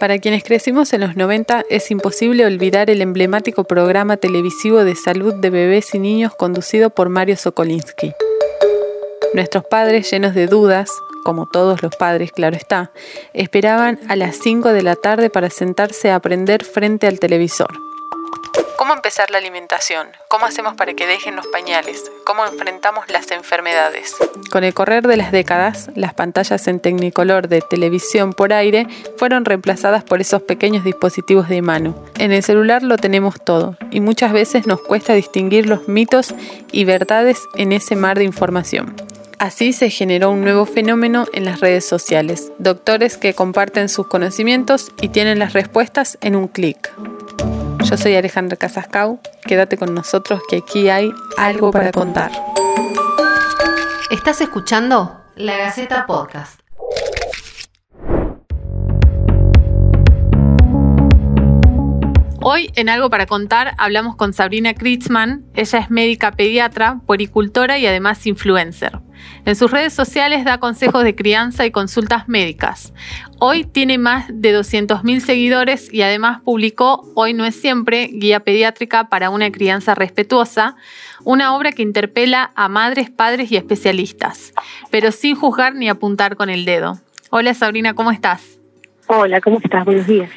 Para quienes crecimos en los 90 es imposible olvidar el emblemático programa televisivo de salud de bebés y niños conducido por Mario Sokolinsky. Nuestros padres, llenos de dudas, como todos los padres, claro está, esperaban a las 5 de la tarde para sentarse a aprender frente al televisor. ¿Cómo empezar la alimentación? ¿Cómo hacemos para que dejen los pañales? ¿Cómo enfrentamos las enfermedades? Con el correr de las décadas, las pantallas en tecnicolor de televisión por aire fueron reemplazadas por esos pequeños dispositivos de mano. En el celular lo tenemos todo y muchas veces nos cuesta distinguir los mitos y verdades en ese mar de información. Así se generó un nuevo fenómeno en las redes sociales, doctores que comparten sus conocimientos y tienen las respuestas en un clic. Yo soy Alejandra Casascau, quédate con nosotros que aquí hay algo para contar. Estás escuchando La Gaceta Podcast. Hoy en Algo para Contar hablamos con Sabrina Kritzman. Ella es médica pediatra, poricultora y además influencer. En sus redes sociales da consejos de crianza y consultas médicas. Hoy tiene más de 200.000 seguidores y además publicó Hoy no es siempre, Guía Pediátrica para una crianza respetuosa, una obra que interpela a madres, padres y especialistas, pero sin juzgar ni apuntar con el dedo. Hola Sabrina, ¿cómo estás? Hola, ¿cómo estás? Buenos días.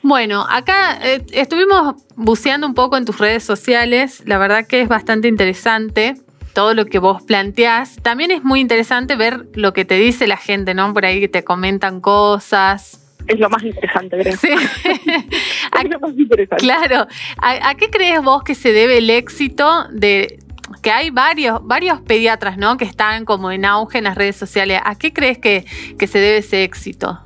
Bueno, acá eh, estuvimos buceando un poco en tus redes sociales, la verdad que es bastante interesante todo lo que vos planteás. También es muy interesante ver lo que te dice la gente, ¿no? Por ahí que te comentan cosas. Es lo más interesante, creo. Sí. es lo más interesante. Claro. ¿A, qué crees vos que se debe el éxito de que hay varios, varios pediatras, ¿no? Que están como en auge en las redes sociales. ¿A qué crees que, que se debe ese éxito?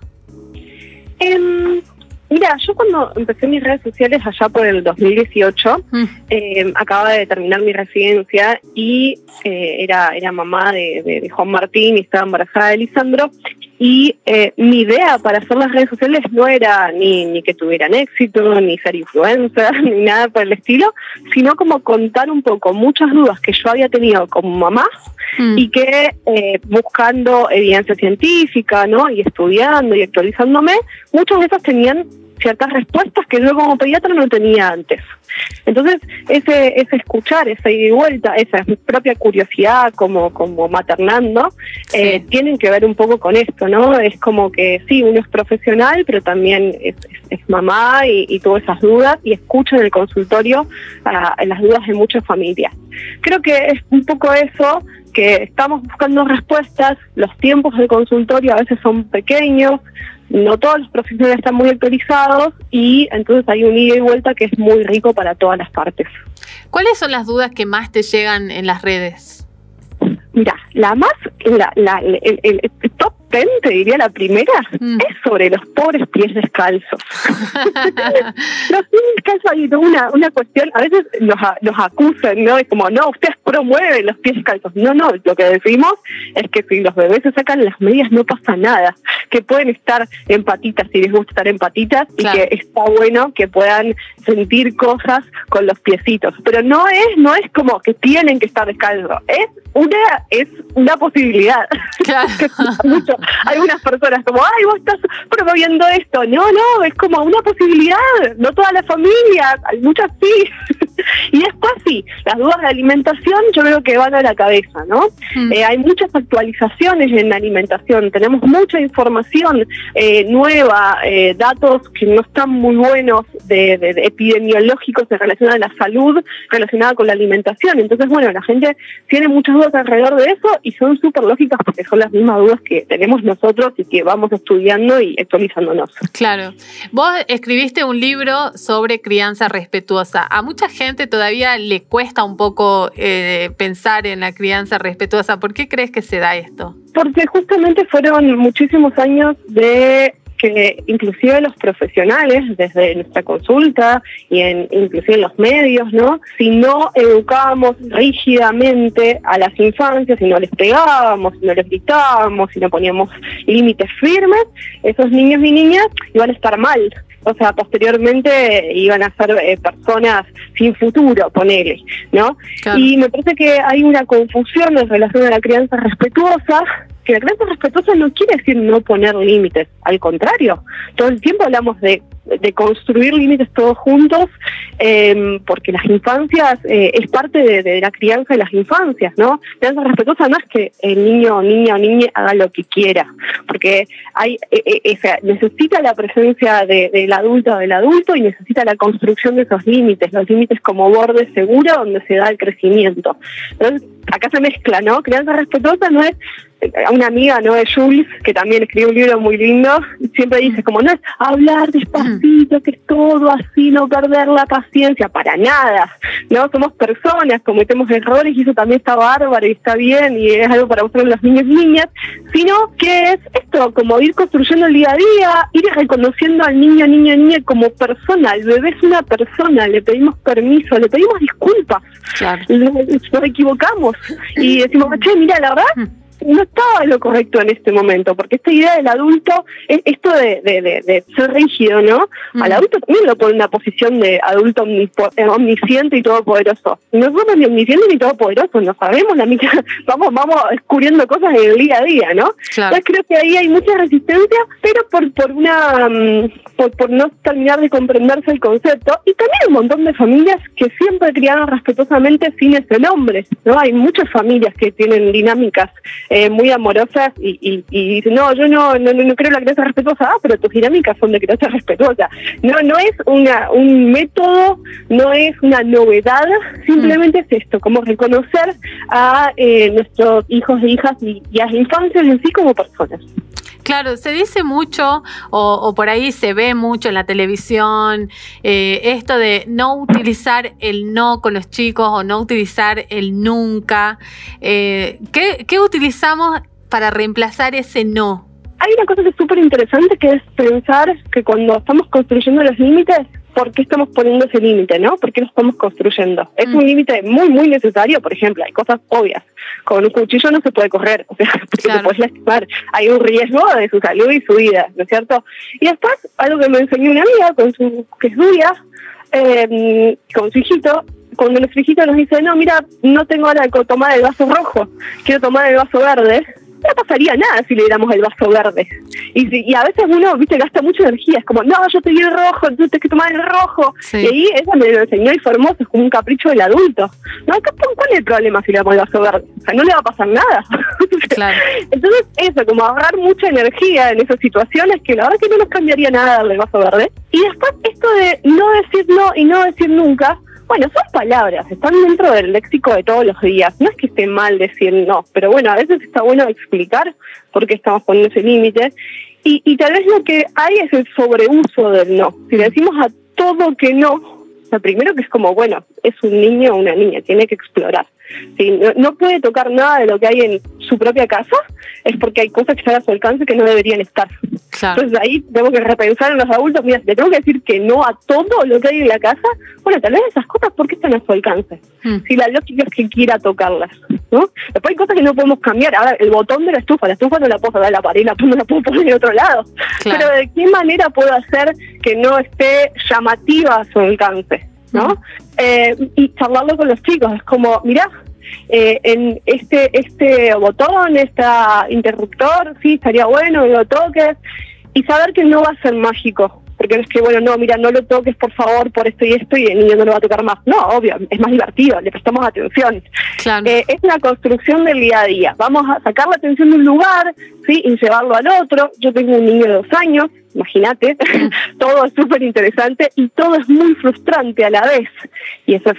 Eh, Mira, yo cuando empecé mis redes sociales allá por el 2018, mm. eh, acababa de terminar mi residencia y eh, era, era mamá de, Juan Martín y estaba embarazada de Lisandro. Y eh, mi idea para hacer las redes sociales no era ni, ni que tuvieran éxito, ni ser influencer, ni nada por el estilo, sino como contar un poco muchas dudas que yo había tenido como mamá mm. y que buscando evidencia científica ¿no? y estudiando y actualizándome, muchas de esas tenían ciertas respuestas que yo como pediatra no tenía antes. Entonces, ese, ese escuchar, esa ida y vuelta, esa propia curiosidad como, como maternando, eh, tienen que ver un poco con esto, ¿no? Es como que sí, uno es profesional, pero también es, mamá y, y tuvo esas dudas y escucha en el consultorio las dudas de muchas familias. Creo que es un poco eso que estamos buscando respuestas, los tiempos de consultorio a veces son pequeños, no todos los profesionales están muy autorizados y entonces hay un ida y vuelta que es muy rico para todas las partes. ¿Cuáles son las dudas que más te llegan en las redes? Mira, la más, la, la, el, el, top ten, te diría la primera, mm. es sobre los pobres pies descalzos. los pies descalzos hay una, una cuestión, a veces los, los acusan, ¿no? Es como, no, ustedes promueven los pies descalzos. No, no, lo que decimos es que si los bebés se sacan las medias no pasa nada, que pueden estar en patitas si les gusta estar en patitas y que está bueno que puedan sentir cosas con los piecitos. Pero no es, no es como que tienen que estar descalzos, es una es una posibilidad. Claro. Mucho. Algunas personas como, ay, vos estás promoviendo esto. No, no, es como una posibilidad. No todas las familias, muchas sí. y después sí, las dudas de alimentación yo creo que van a la cabeza, ¿no? Mm. Eh, hay muchas actualizaciones en la alimentación, tenemos mucha información eh, nueva, eh, datos que no están muy buenos de, de, epidemiológicos en relación a la salud relacionada con la alimentación. Entonces, bueno, la gente tiene muchas dudas alrededor de eso y son súper lógicas porque son las mismas dudas que tenemos nosotros y que vamos estudiando y actualizándonos. Claro. Vos escribiste un libro sobre crianza respetuosa. A mucha gente todavía le cuesta un poco eh, pensar en la crianza respetuosa. ¿Por qué crees que se da esto? Porque justamente fueron muchísimos años de que inclusive los profesionales, desde nuestra consulta y en, inclusive en los medios, ¿no? Si no educábamos rígidamente a las infancias, si no les pegábamos, si no les gritábamos, si no poníamos límites firmes, esos niños y niñas iban a estar mal. O sea, posteriormente iban a ser eh, personas sin futuro, ponele, ¿no? Y me parece que hay una confusión en relación a la crianza respetuosa que la crianza respetuosa no quiere decir no poner límites, al contrario, todo el tiempo hablamos de de construir límites todos juntos, eh, porque las infancias eh, es parte de, la crianza de las infancias, ¿no? Crianza respetuosa no es que el niño, niña o niña haga lo que quiera, porque hay eh, necesita la presencia del adulto o del adulto y necesita la construcción de esos límites, los límites como borde seguro donde se da el crecimiento. Entonces, acá se mezcla, ¿no? Crianza respetuosa no es una amiga, ¿no? De Jules, que también escribe un libro muy lindo, siempre dice como no es hablar que es todo así, no perder la paciencia, para nada, ¿no? Somos personas, cometemos errores y eso también está bárbaro y está bien y es algo para mostrar los niños y niñas, sino que es esto, como ir construyendo el día a día, ir reconociendo al niño, niña, niña como persona, el bebé es una persona, le pedimos permiso, le pedimos disculpas, nos, equivocamos y decimos, che, mira, la verdad no estaba lo correcto en este momento, porque esta idea del adulto, esto de, de, ser rígido, ¿no? Al adulto también lo pone en una posición de adulto eh, omnisciente y todopoderoso. No somos ni omniscientes ni todopoderosos, no sabemos la mitad, vamos, vamos descubriendo cosas en el día a día, ¿no? Entonces creo que ahí hay mucha resistencia, pero por, por una mm, por, por no terminar de comprenderse el concepto, y también un montón de familias que siempre criaron respetuosamente sin ese nombre, ¿no? Hay muchas familias que tienen dinámicas eh, muy amorosas y, y, y dicen, no, yo no, no, no creo la crianza respetuosa, ah, pero tus dinámicas son de crianza respetuosa. No, no es una, un método, no es una novedad, simplemente es esto, como reconocer a eh, nuestros hijos e hijas y, y a las infancias en sí como personas. Claro, se dice mucho o, por ahí se ve mucho en la televisión eh, esto de no utilizar el no con los chicos o no utilizar el nunca. Eh, ¿qué, ¿Qué utilizamos para reemplazar ese no? Hay una cosa que es súper interesante que es pensar que cuando estamos construyendo los límites por qué estamos poniendo ese límite, ¿no? ¿Por qué lo estamos construyendo? Es un mm. límite muy, muy necesario, por ejemplo, hay cosas obvias. Con un cuchillo no se puede correr, o sea, porque te puedes lastimar. Hay un riesgo de su salud y su vida, ¿no es cierto? Y después, algo que me enseñó una amiga con su, que estudia, eh, con su hijito, cuando nuestro hijito nos dice, no, mira, no tengo ganas de tomar el vaso rojo, quiero tomar el vaso verde, no pasaría nada si le diéramos el vaso verde. Y, y a veces uno, viste, gasta mucha energía. Es como, no, yo estoy el rojo, tú tienes que tomar el rojo. Y ahí ella me lo enseñó y fue hermoso, es como un capricho del adulto. No, ¿cuál es el problema si le damos el vaso verde? O sea, no le va a pasar nada. Entonces, eso, como ahorrar mucha energía en esas situaciones que la verdad que no nos cambiaría nada darle el vaso verde. Y después, esto de no decir no y no decir nunca, bueno, son palabras, están dentro del léxico de todos los días. No es que esté mal decir no, pero bueno, a veces está bueno explicar por qué estamos poniendo ese límite. Y, y tal vez lo que hay es el sobreuso del no. Si decimos a todo que no, lo primero que es como, bueno, es un niño o una niña, tiene que explorar. Si no, no, puede tocar nada de lo que hay en su propia casa, es porque hay cosas que están a su alcance que no deberían estar. Entonces ahí tengo que repensar en los adultos, mira, le tengo que decir que no a todo lo que hay en la casa, bueno, tal vez esas cosas, ¿por qué están a su alcance? Hmm. Si la lógica es que quiera tocarlas, ¿no? Después hay cosas que no podemos cambiar. Ahora, el botón de la estufa, la estufa no la puedo dar a la pared, la, no la puedo poner de otro lado. Pero ¿de qué manera puedo hacer que no esté llamativa a su alcance? ¿no? Hmm. Eh, y charlarlo con los chicos, es como, mira, eh, en este este botón, este interruptor, sí, estaría bueno lo toques y saber que no va a ser mágico. Porque no es que, bueno, no, mira, no lo toques por favor por esto y esto y el niño no lo va a tocar más. No, obvio, es más divertido, le prestamos atención. Eh, es una construcción del día a día. Vamos a sacar la atención de un lugar, ¿sí? Y llevarlo al otro. Yo tengo un niño de dos años, imagínate, todo es súper interesante y todo es muy frustrante a la vez. Y eso es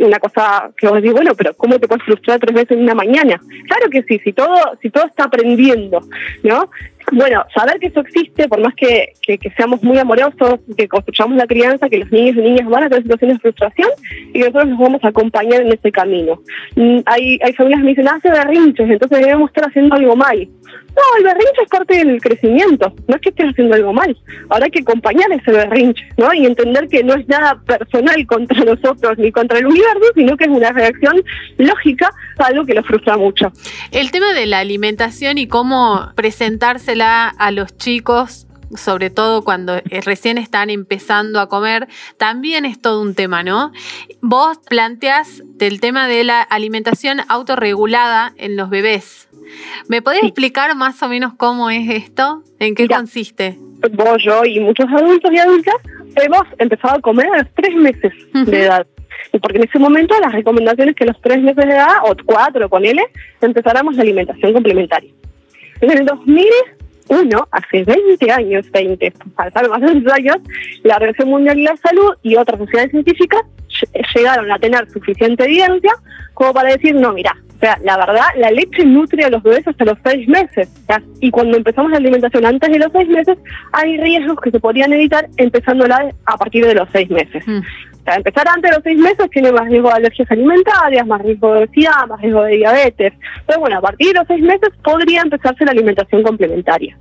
una cosa que vos decís, bueno, pero ¿cómo te puedes frustrar tres veces en una mañana? Claro que sí, si todo, si todo está aprendiendo, ¿no? Bueno, saber que eso existe, por más que, que, seamos muy amorosos, que construyamos la crianza, que los niños y niñas van a tener situaciones de frustración y que nosotros los vamos a acompañar en ese camino. Mm, hay, hay familias que me dicen, hace berrinches, entonces debemos estar haciendo algo mal. No, el berrinche es parte del crecimiento, no es que estés haciendo algo mal. Ahora hay que acompañar ese berrinche, ¿no? Y entender que no es nada personal contra nosotros ni contra el universo, sino que es una reacción lógica a algo que lo frustra mucho. El tema de la alimentación y cómo a los chicos sobre todo cuando eh, recién están empezando a comer, también es todo un tema, ¿no? Vos planteas del tema de la alimentación autorregulada en los bebés. ¿Me podés explicar más o menos cómo es esto? ¿En qué consiste? Vos, yo y muchos adultos y adultas hemos empezado a comer a los tres meses de edad. Porque en ese momento las recomendaciones que los tres meses de edad, o cuatro, con él, empezáramos la alimentación complementaria. En el 2001, hace 20 años, 20, pasaron más de 20 años, la Organización Mundial de la Salud y otras sociedades científicas llegaron a tener suficiente evidencia como para decir, no, mira, o sea, la verdad, la leche nutre a los bebés hasta los seis meses. Y cuando empezamos la alimentación antes de los seis meses, hay riesgos que se podrían evitar empezándola a partir de los seis meses. Mm empezar antes de los seis meses tiene más riesgo de alergias alimentarias, más riesgo de obesidad, más riesgo de diabetes. Pero bueno, a partir de los seis meses podría empezarse la alimentación complementaria.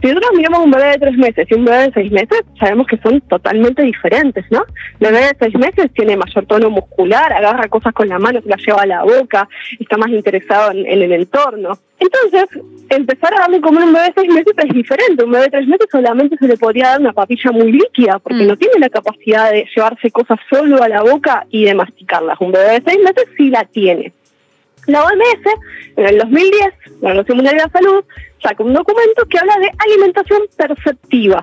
Si nosotros miramos un bebé de tres meses y un bebé de seis meses, sabemos que son totalmente diferentes, ¿no? El bebé de seis meses tiene mayor tono muscular, agarra cosas con la mano, se las lleva a la boca, está más interesado en, en el entorno. Entonces, empezar a darle comer un bebé de seis meses es diferente. Un bebé de tres meses solamente se le podría dar una papilla muy líquida porque mm. no tiene la capacidad de llevarse cosas solo a la boca y de masticarlas. Un bebé de seis meses sí la tiene. La OMS, en el 2010, la Organización Mundial de la Salud, saca un documento que habla de alimentación perceptiva.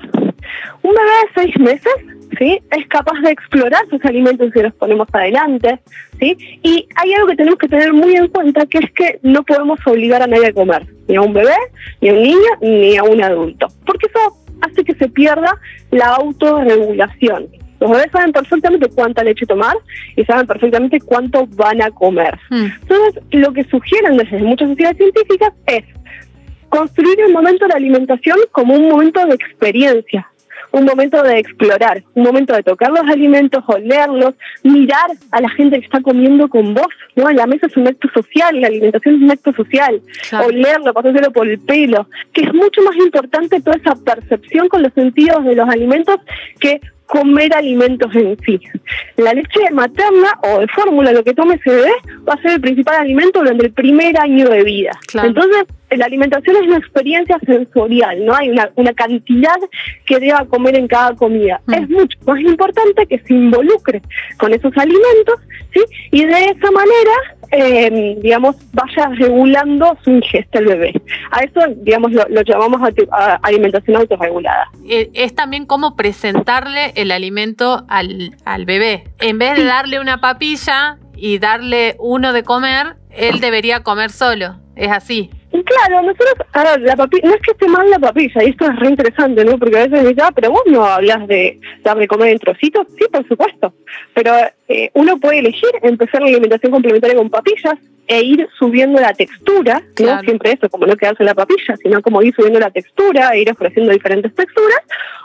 Un bebé de seis meses ¿sí? es capaz de explorar sus alimentos si los ponemos adelante. ¿sí? Y hay algo que tenemos que tener muy en cuenta, que es que no podemos obligar a nadie a comer, ni a un bebé, ni a un niño, ni a un adulto, porque eso hace que se pierda la autorregulación. Los bebés saben perfectamente cuánta leche tomar y saben perfectamente cuánto van a comer. Hmm. Entonces, lo que sugieren desde muchas sociedades científicas es construir el momento de la alimentación como un momento de experiencia, un momento de explorar, un momento de tocar los alimentos, olerlos, mirar a la gente que está comiendo con vos, ¿no? La mesa es un acto social, la alimentación es un acto social, olerlo, pasárselo por el pelo, que es mucho más importante toda esa percepción con los sentidos de los alimentos que comer alimentos en sí. La leche materna o de fórmula, lo que tome ese bebé, va a ser el principal alimento durante el primer año de vida. Entonces, la alimentación es una experiencia sensorial, no hay una, una cantidad que deba comer en cada comida. Mm. Es mucho más importante que se involucre con esos alimentos, ¿sí? Y de esa manera eh, digamos, vaya regulando su ingesta el bebé. A eso, digamos, lo, llamamos a, alimentación autorregulada. Eh, es también cómo presentarle el alimento al, al bebé. En vez de darle una papilla y darle uno de comer, él debería comer solo. Es así. Claro, nosotros, ahora, la papilla, no es que esté mal la papilla, y esto es re interesante, ¿no? Porque a veces me dicen, ah, pero vos no hablas de darle comer en trocitos. Sí, por supuesto. Pero eh, uno puede elegir empezar la alimentación complementaria con papillas e ir subiendo la textura, no siempre eso, como no quedarse en la papilla, sino como ir subiendo la textura e ir ofreciendo diferentes texturas,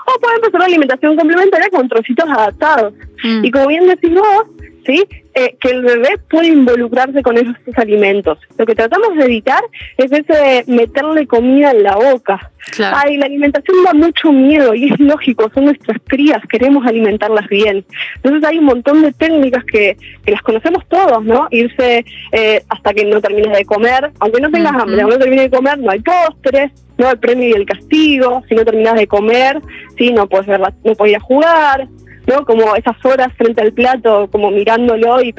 o puede empezar la alimentación complementaria con trocitos adaptados. Mm. Y como bien decís vos, ¿sí? Eh, que el bebé puede involucrarse con esos alimentos. Lo que tratamos de evitar es ese meterle comida en la boca. Ay, la alimentación da mucho miedo y es lógico, son nuestras crías, queremos alimentarlas bien. Entonces hay un montón de técnicas que, que las conocemos todos, ¿no? Irse eh, hasta que no termines de comer, aunque no tengas hambre, aunque no termines de comer, no hay postres, no el premio y el castigo, si no terminas de comer, sí, no puedes ver no puedes ir a jugar, ¿no? Como esas horas frente al plato, como mirándolo y,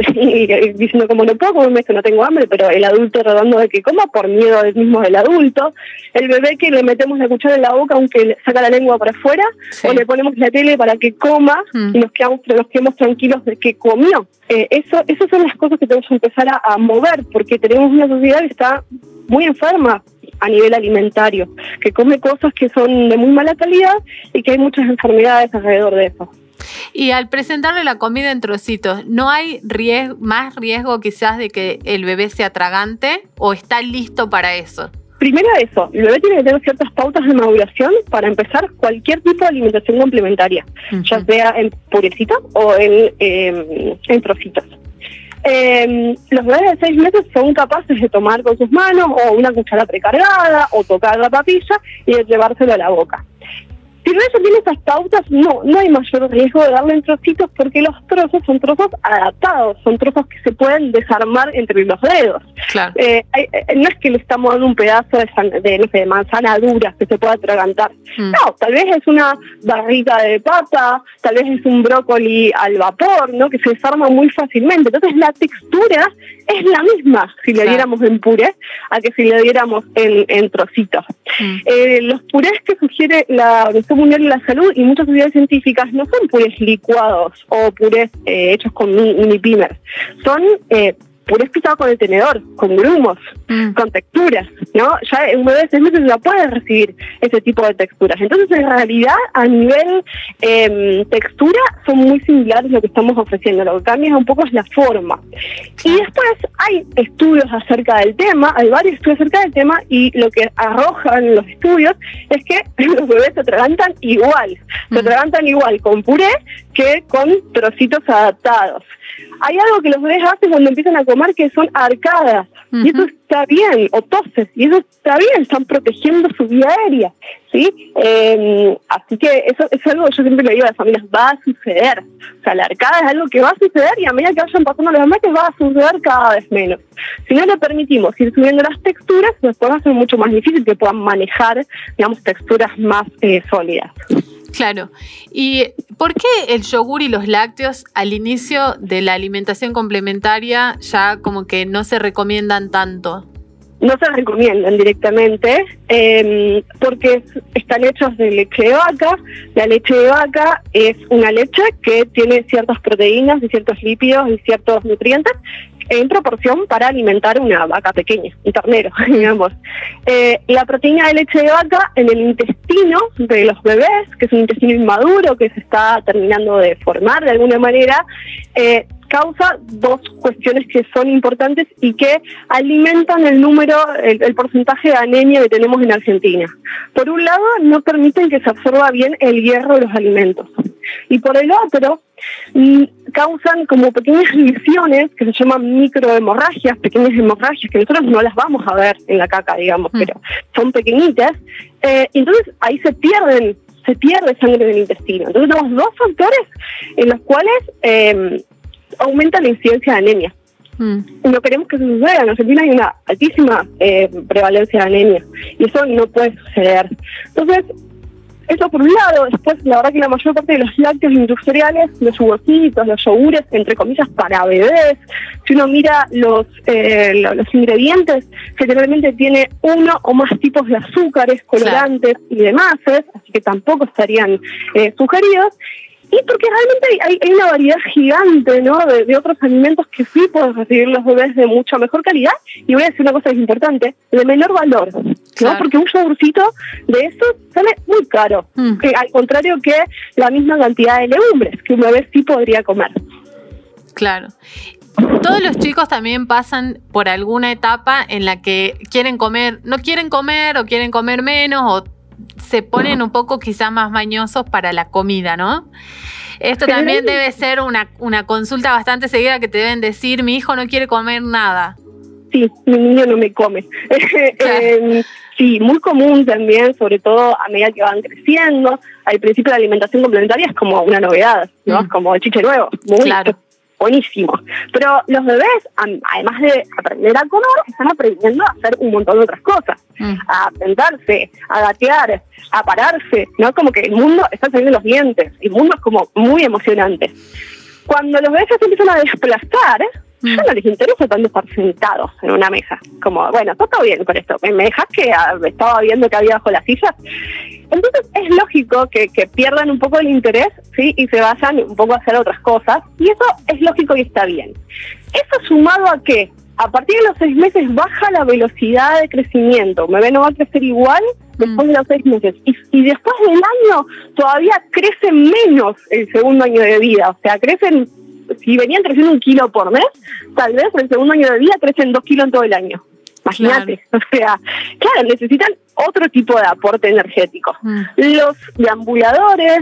diciendo como no puedo comerme esto, no tengo hambre, pero el adulto tratando de que coma por miedo del mismo del adulto. El bebé que le metemos la cuchara en la boca aunque saca la lengua para afuera, o le ponemos la tele para que coma mm. y nos quedamos, nos quedemos tranquilos de que comió. Eh, eso, esas son las cosas que tenemos que empezar a, a mover, porque tenemos una sociedad que está muy enferma a nivel alimentario, que come cosas que son de muy mala calidad y que hay muchas enfermedades alrededor de eso. Y al presentarle la comida en trocitos, ¿no hay más riesgo quizás de que el bebé sea tragante o está listo para eso? Primero eso, el bebé tiene que tener ciertas pautas de maduración para empezar cualquier tipo de alimentación complementaria, ya sea en purecita o en, em, trocitos. Em, los bebés de seis meses son capaces de tomar con sus manos o una cuchara precargada o tocar la papilla y de llevárselo a la boca. Si el bebé tiene esas pautas, no, no hay mayor riesgo de darle en trocitos porque los trozos son trozos adaptados, son trozos que se pueden desarmar entre los dedos. Eh, eh, no es que le estamos dando un pedazo de, de, no sé, de manzana dura que se pueda atragantar. Mm. No, tal vez es una barrita de papa, tal vez es un brócoli al vapor, ¿no? Que se desarma muy fácilmente. Entonces la textura es la misma si le diéramos en puré a que si le diéramos en, trocitos. Mm. Eh, los purés que sugiere la Organización Mundial de la Salud y muchas sociedades científicas no son purés licuados o purés eh, hechos con mini son eh, purés pisados con el tenedor, con grumos, mm. con texturas, ¿no? Ya un bebé de seis meses ya puede recibir ese tipo de texturas. Entonces, en realidad, a nivel eh, textura, son muy similares lo que estamos ofreciendo. Lo que cambia un poco es la forma. Y después hay estudios acerca del tema, hay varios estudios acerca del tema, y lo que arrojan los estudios es que los bebés se atragantan igual, se mm. atragantan igual con puré que con trocitos adaptados hay algo que los bebés hacen cuando empiezan a comer que son arcadas. Y eso está bien, o toses, y eso está bien, están protegiendo su vida aérea. ¿sí? Em, así que eso, es algo que yo siempre le digo a las familias, va a suceder. O sea, la arcada es algo que va a suceder y a medida que vayan pasando los meses va a suceder cada vez menos. Si no le permitimos ir subiendo las texturas, después va a ser mucho más difícil que puedan manejar, digamos, texturas más eh, sólidas. Claro. ¿Y por qué el yogur y los lácteos al inicio de la alimentación complementaria ya como que no se recomiendan tanto? No se recomiendan directamente em, porque están hechos de leche de vaca. La leche de vaca es una leche que tiene ciertas proteínas y ciertos lípidos y ciertos nutrientes en proporción para alimentar una vaca pequeña, un ternero, digamos. Eh, la proteína de leche de vaca en el intestino de los bebés, que es un intestino inmaduro que se está terminando de formar de alguna manera, eh, causa dos cuestiones que son importantes y que alimentan el número, el, el, porcentaje de anemia que tenemos en Argentina. Por un lado, no permiten que se absorba bien el hierro de los alimentos. Y por el otro, mm, causan como pequeñas lesiones que se llaman microhemorragias, pequeñas hemorragias que nosotros no las vamos a ver en la caca, digamos, mm. pero son pequeñitas. Eh, entonces ahí se pierden, se pierde sangre del intestino. Entonces tenemos dos factores en los cuales eh, aumenta la incidencia de anemia. Mm. No queremos que eso suceda. En Argentina hay una altísima eh, prevalencia de anemia y eso no puede suceder. Entonces, eso por un lado, después la verdad que la mayor parte de los lácteos industriales, los jugositos, los yogures, entre comillas, para bebés, si uno mira los, eh, los ingredientes, generalmente tiene uno o más tipos de azúcares, colorantes y demás, así que tampoco estarían eh, sugeridos. Y porque realmente hay, hay, una variedad gigante ¿no? De, otros alimentos que sí pueden recibir los bebés de mucha mejor calidad. Y voy a decir una cosa que es importante, de menor valor. ¿no? Porque un yogurcito de esos sale muy caro. Mm. al contrario que la misma cantidad de legumbres que un bebé sí podría comer. Claro. Todos los chicos también pasan por alguna etapa en la que quieren comer, no quieren comer o quieren comer menos o se ponen un poco quizá más mañosos para la comida, ¿no? Esto también debe ser una, una consulta bastante seguida que te deben decir, mi hijo no quiere comer nada. Sí, mi niño no me come. Em, sí, muy común también, sobre todo a medida que van creciendo. Al principio la alimentación complementaria es como una novedad, ¿no? Mm. Es como el chiche nuevo. Muy claro buenísimo. Pero los bebés, además de aprender a comer, están aprendiendo a hacer un montón de otras cosas. Mm. A sentarse, a gatear, a pararse, ¿no? Como que el mundo está saliendo los dientes. El mundo es como muy emocionante. Cuando los bebés se empiezan a desplazar, ya no les interesa tanto estar sentados en una mesa. Como, bueno, todo bien con esto. ¿Me dejas que ah, estaba viendo que había bajo la silla? Entonces es lógico que, que, pierdan un poco el interés ¿sí? y se vayan un poco a hacer otras cosas. Y eso es lógico y está bien. Eso sumado a que a partir de los seis meses baja la velocidad de crecimiento. Un bebé no va a crecer igual después de los seis meses. Y, y después del año todavía crece menos el segundo año de vida. O sea, crecen si venían creciendo un kilo por mes, tal vez en el segundo año de vida crecen dos kilos en todo el año. Imagínate, o sea, claro, necesitan otro tipo de aporte energético. Mm. Los deambuladores,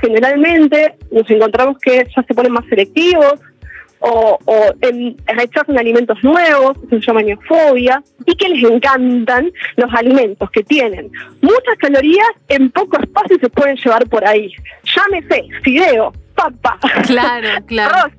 generalmente, nos encontramos que ya se ponen más selectivos, o, em, rechazan alimentos nuevos, se llama neofobia, y que les encantan los alimentos que tienen muchas calorías en poco espacio se pueden llevar por ahí. Llámese fideo, papa, claro, claro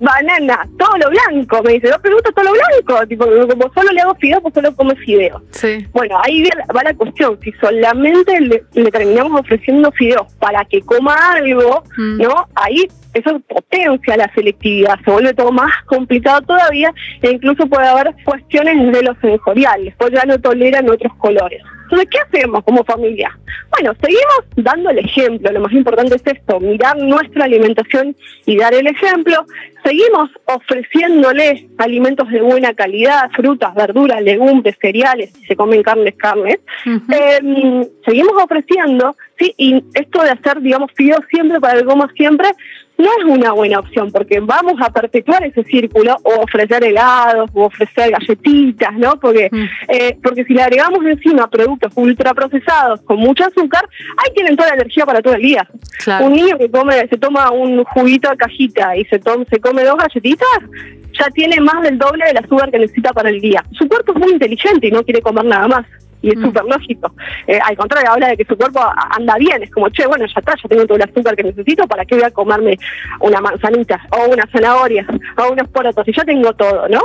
banana, todo lo blanco. Me dice, no, pero gusta todo lo blanco. Tipo, como solo le hago fideo, pues solo come fideo. Sí. Bueno, ahí va la cuestión. Si solamente le, terminamos ofreciendo fideos para que coma algo, mm. ¿no? Ahí eso potencia la selectividad, se vuelve todo más complicado todavía e incluso puede haber cuestiones de los sensoriales, pues ya no toleran otros colores. Entonces, ¿qué hacemos como familia? Bueno, seguimos dando el ejemplo, lo más importante es esto, mirar nuestra alimentación y dar el ejemplo. Seguimos ofreciéndole alimentos de buena calidad, frutas, verduras, legumbres, cereales, si se comen carnes, carnes. Em, seguimos ofreciendo, sí, y esto de hacer, digamos, fideos siempre para el goma siempre, no es una buena opción porque vamos a perpetuar ese círculo o ofrecer helados o ofrecer galletitas, ¿no? Porque mm. eh, porque si le agregamos encima productos ultraprocesados con mucho azúcar, ahí tienen toda la energía para todo el día. Un niño que come se toma un juguito de cajita y se toma, se come dos galletitas, ya tiene más del doble del azúcar que necesita para el día. Su cuerpo es muy inteligente y no quiere comer nada más y es mm. súper lógico. Eh, al contrario, habla de que su cuerpo anda bien, es como, che, bueno, ya está, ya tengo todo el azúcar que necesito, ¿para qué voy a comerme una manzanita o una zanahoria o unos porotos? Y ya tengo todo, ¿no?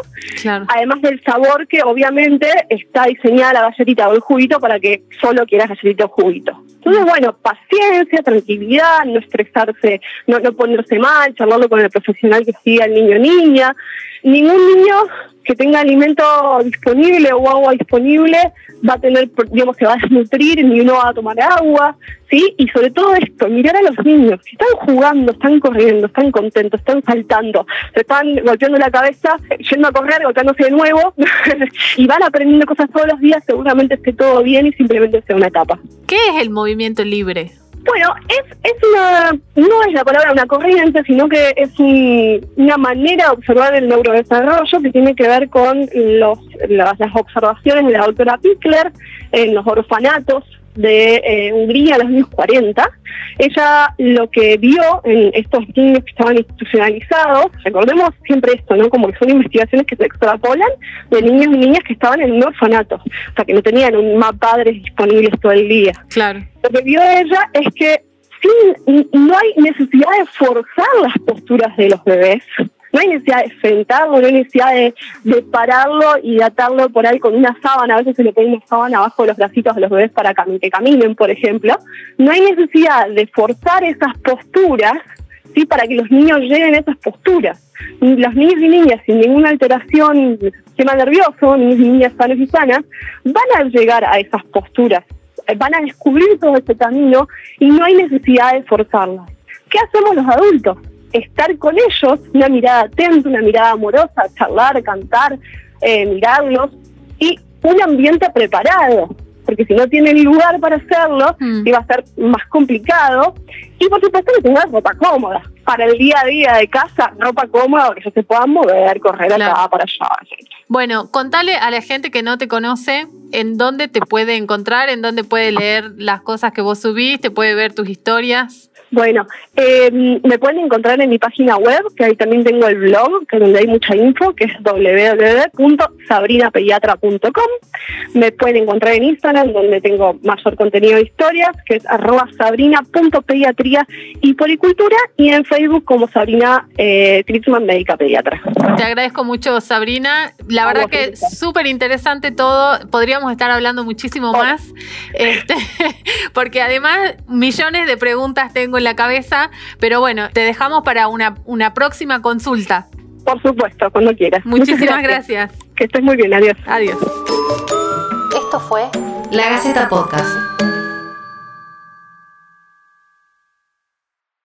Además del sabor que obviamente está diseñada la galletita o el juguito para que solo quieras galletita o juguito. Entonces, bueno, paciencia, tranquilidad, no estresarse, no, no ponerse mal, charlarlo con el profesional que siga el niño o niña. Ningún niño que tenga alimento disponible o agua disponible va a tener, digamos, se va a desnutrir, ni uno va a tomar agua, ¿sí? Y sobre todo esto, mirar a los niños, si están jugando, están corriendo, están contentos, están saltando, se están golpeando la cabeza, yendo a correr, golpeándose de nuevo, y van aprendiendo cosas todos los días, seguramente esté todo bien y simplemente sea una etapa. ¿Qué es el movimiento libre? Bueno, es, es una, no es la palabra una corriente, sino que es una manera de observar el neurodesarrollo que tiene que ver con los, las, observaciones de la doctora Pickler en los orfanatos de eh, Hungría en los años 40. Ella lo que vio en estos niños que estaban institucionalizados, recordemos siempre esto, ¿no? Como que son investigaciones que se extrapolan de niños y niñas que estaban en un orfanato, o sea, que no tenían un más padres disponibles todo el día. Claro. Lo que vio ella es que sin, no hay necesidad de forzar las posturas de los bebés, no hay necesidad de sentarlo, no hay necesidad de, pararlo y de atarlo por ahí con una sábana. A veces se le pone una sábana abajo de los bracitos de los bebés para que caminen, por ejemplo. No hay necesidad de forzar esas posturas ¿sí? para que los niños lleguen a esas posturas. Los niños y niñas sin ninguna alteración sistema nervioso, niños y niñas sanos y sanas, van a llegar a esas posturas, van a descubrir todo ese camino y no hay necesidad de forzarlas. ¿Qué hacemos los adultos? Estar con ellos, una mirada atenta, una mirada amorosa, charlar, cantar, eh, mirarlos y un ambiente preparado, porque si no tienen lugar para hacerlo, mm. iba a ser más complicado. Y por supuesto que tengan ropa cómoda. Para el día a día de casa, ropa cómoda, que ellos se puedan mover, correr acá, para allá. Bueno, contale a la gente que no te conoce en dónde te puede encontrar, en dónde puede leer las cosas que vos subís, te puede ver tus historias. Bueno, eh, me pueden encontrar en mi página web, que ahí también tengo el blog, que donde hay mucha info, que es www.sabrinapediatra.com. Me pueden encontrar en Instagram, donde tengo mayor contenido de historias, que es arroba sabrina.pediatría y policultura, y en Facebook como Sabrina eh, Médica Pediatra. Te agradezco mucho, Sabrina. La verdad que es súper interesante todo. Podríamos estar hablando muchísimo más, este, porque además millones de preguntas tengo en la cabeza, pero bueno, te dejamos para una, una próxima consulta. Por supuesto, cuando quieras. Muchísimas gracias. Que estés muy bien, adiós. Adiós. Esto fue La Gaceta Podcast.